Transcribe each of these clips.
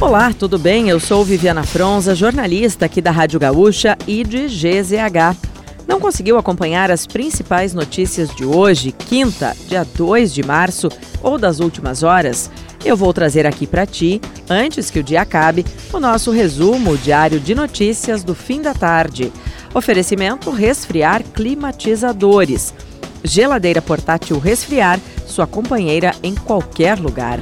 Olá, tudo bem? Eu sou Viviana Fronza, jornalista aqui da Rádio Gaúcha e de GZH. Não conseguiu acompanhar as principais notícias de hoje, quinta, dia 2 de março, ou das últimas horas? Eu vou trazer aqui para ti, antes que o dia acabe, o nosso resumo diário de notícias do fim da tarde. Oferecimento Resfriar Climatizadores. Geladeira portátil Resfriar, sua companheira em qualquer lugar.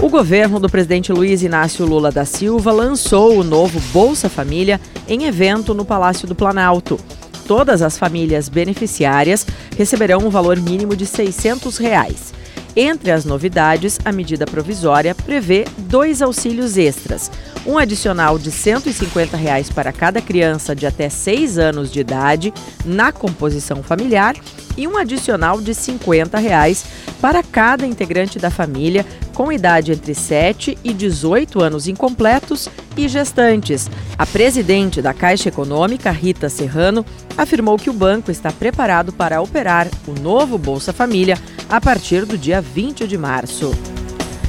O governo do presidente Luiz Inácio Lula da Silva lançou o novo Bolsa Família em evento no Palácio do Planalto. Todas as famílias beneficiárias receberão um valor mínimo de 600 reais. Entre as novidades, a medida provisória prevê dois auxílios extras: um adicional de 150 reais para cada criança de até 6 anos de idade na composição familiar e um adicional de 50 reais para cada integrante da família com idade entre 7 e 18 anos incompletos e gestantes. A presidente da Caixa Econômica, Rita Serrano, afirmou que o banco está preparado para operar o novo Bolsa Família a partir do dia 20 de março.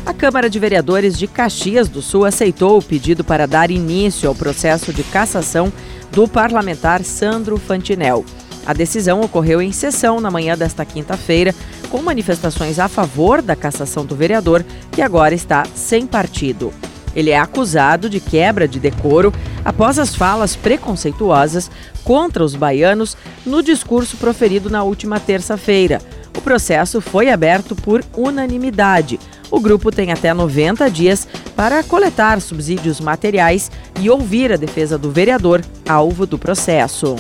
A Câmara de Vereadores de Caxias do Sul aceitou o pedido para dar início ao processo de cassação do parlamentar Sandro Fantinel. A decisão ocorreu em sessão na manhã desta quinta-feira, com manifestações a favor da cassação do vereador, que agora está sem partido. Ele é acusado de quebra de decoro após as falas preconceituosas contra os baianos no discurso proferido na última terça-feira. O processo foi aberto por unanimidade. O grupo tem até 90 dias para coletar subsídios materiais e ouvir a defesa do vereador, alvo do processo.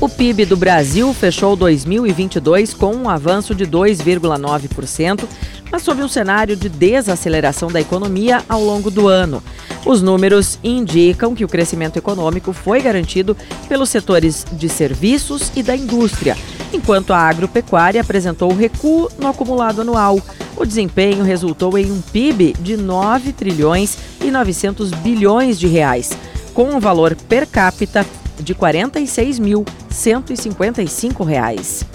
O PIB do Brasil fechou 2022 com um avanço de 2,9%, mas sob um cenário de desaceleração da economia ao longo do ano. Os números indicam que o crescimento econômico foi garantido pelos setores de serviços e da indústria, enquanto a agropecuária apresentou recuo no acumulado anual. O desempenho resultou em um PIB de 9 trilhões e 900 bilhões de reais, com um valor per capita de R$ 46.155.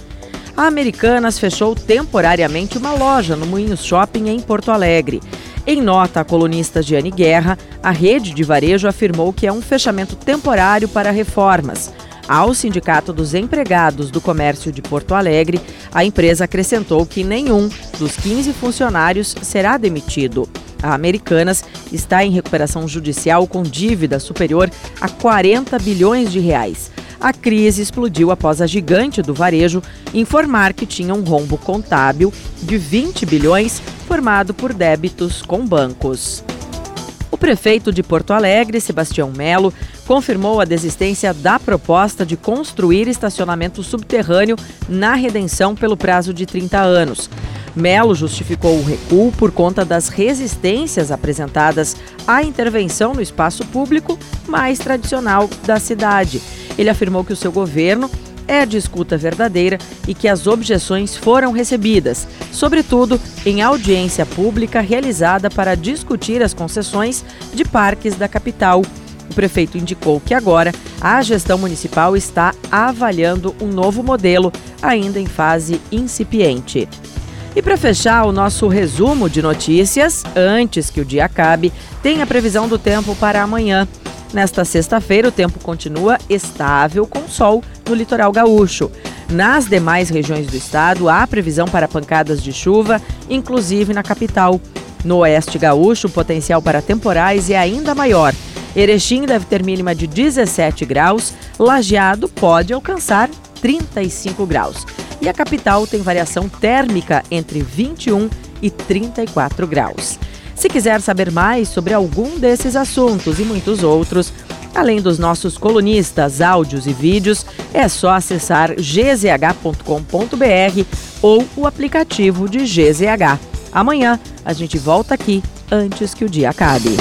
A Americanas fechou temporariamente uma loja no Moinhos Shopping em Porto Alegre. Em nota a colunista Giane Guerra, a rede de varejo afirmou que é um fechamento temporário para reformas. Ao Sindicato dos Empregados do Comércio de Porto Alegre, a empresa acrescentou que nenhum dos 15 funcionários será demitido. A Americanas está em recuperação judicial com dívida superior a 40 bilhões de reais. A crise explodiu após a gigante do varejo informar que tinha um rombo contábil de 20 bilhões formado por débitos com bancos. O prefeito de Porto Alegre, Sebastião Melo, confirmou a desistência da proposta de construir estacionamento subterrâneo na redenção pelo prazo de 30 anos. Melo justificou o recuo por conta das resistências apresentadas à intervenção no espaço público mais tradicional da cidade. Ele afirmou que o seu governo é de escuta verdadeira e que as objeções foram recebidas, sobretudo em audiência pública realizada para discutir as concessões de parques da capital. O prefeito indicou que agora a gestão municipal está avaliando um novo modelo, ainda em fase incipiente. E para fechar o nosso resumo de notícias, antes que o dia acabe, tem a previsão do tempo para amanhã. Nesta sexta-feira, o tempo continua estável com sol no litoral gaúcho. Nas demais regiões do estado, há previsão para pancadas de chuva, inclusive na capital. No oeste gaúcho, o potencial para temporais é ainda maior. Erechim deve ter mínima de 17 graus, Lajeado pode alcançar 35 graus e a capital tem variação térmica entre 21 e 34 graus. Se quiser saber mais sobre algum desses assuntos e muitos outros, além dos nossos colunistas, áudios e vídeos, é só acessar gzh.com.br ou o aplicativo de GZH. Amanhã a gente volta aqui antes que o dia acabe.